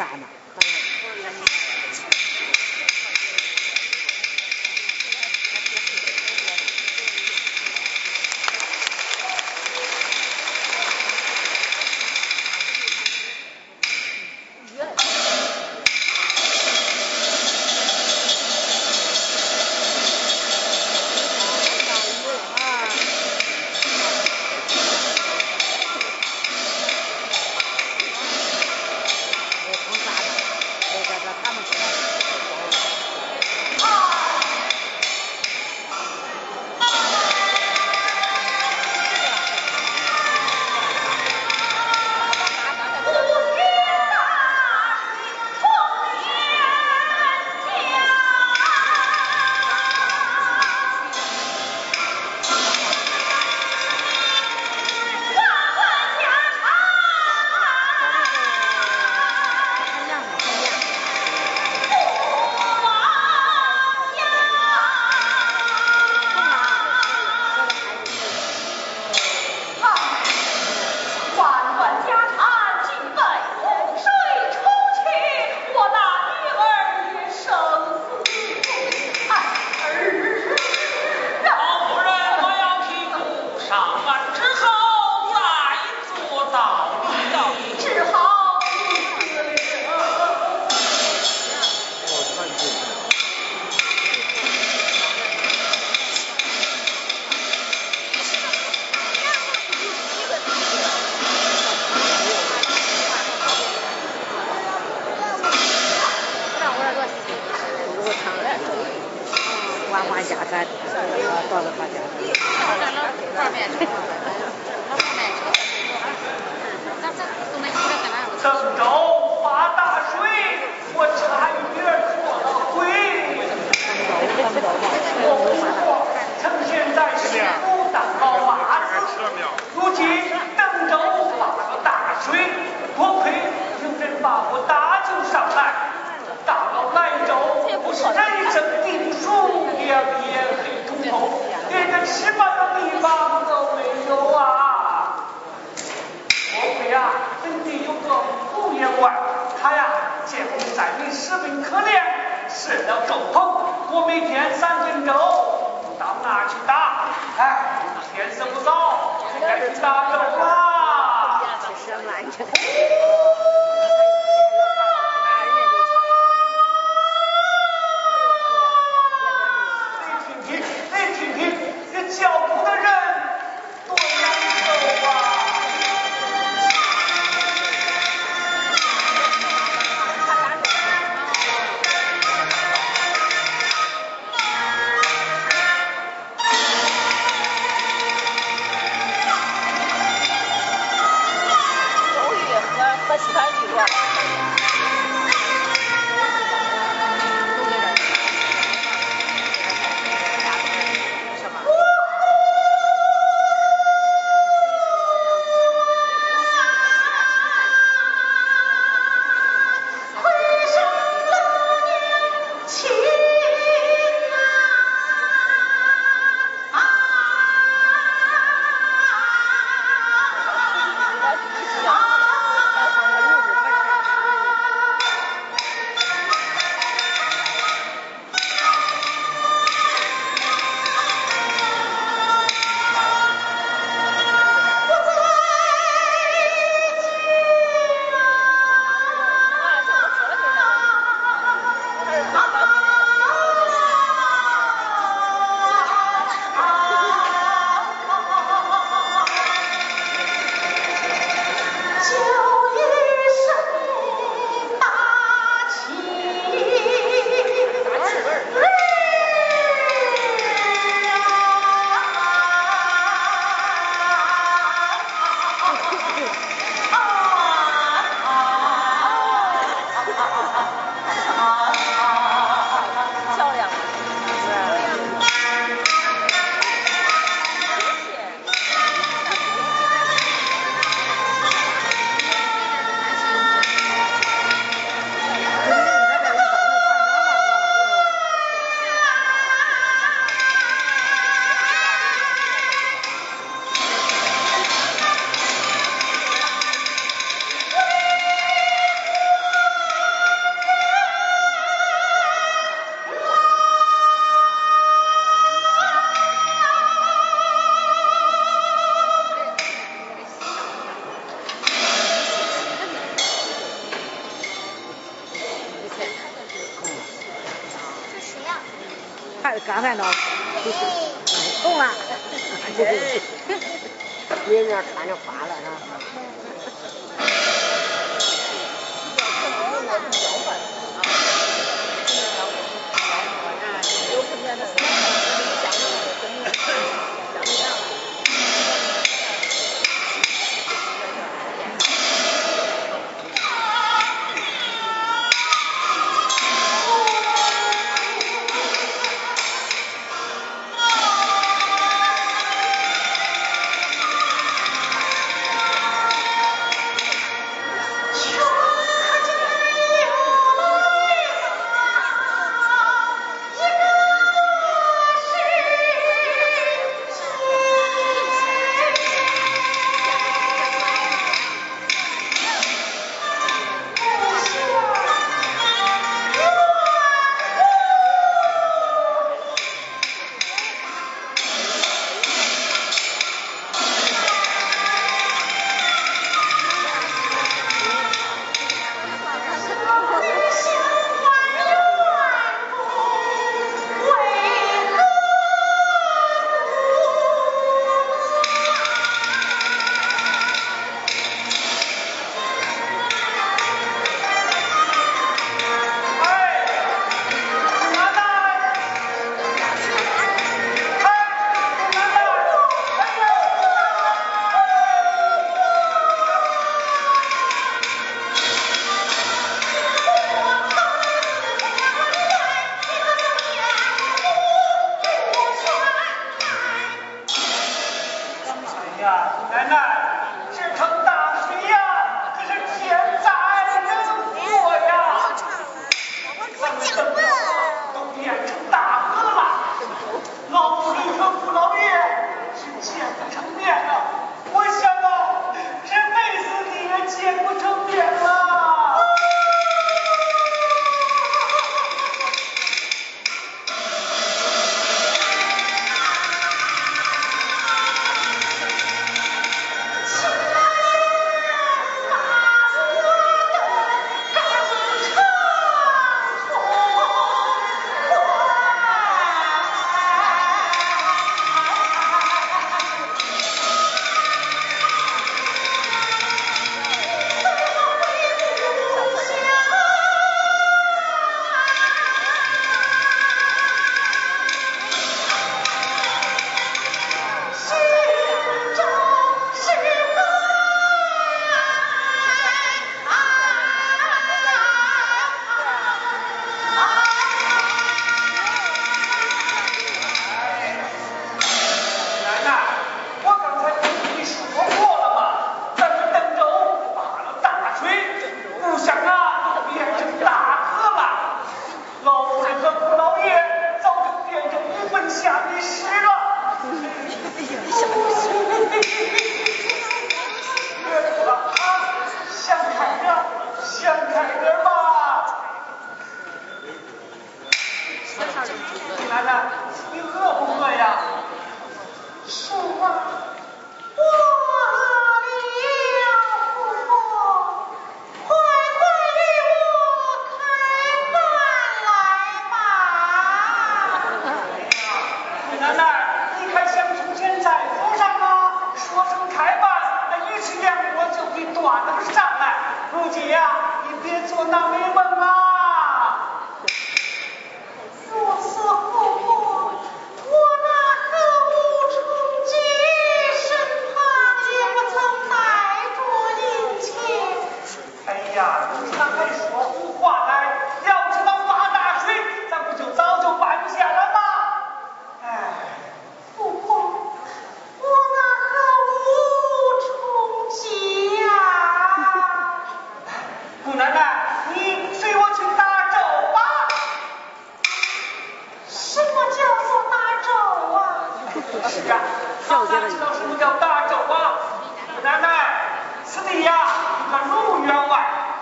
ينفعنا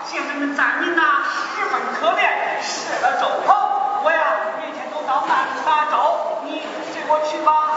姐妹们灾民呐十分可怜，失了周鹏，我呀每天都到南沙粥，你随我去吧。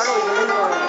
肉一人头。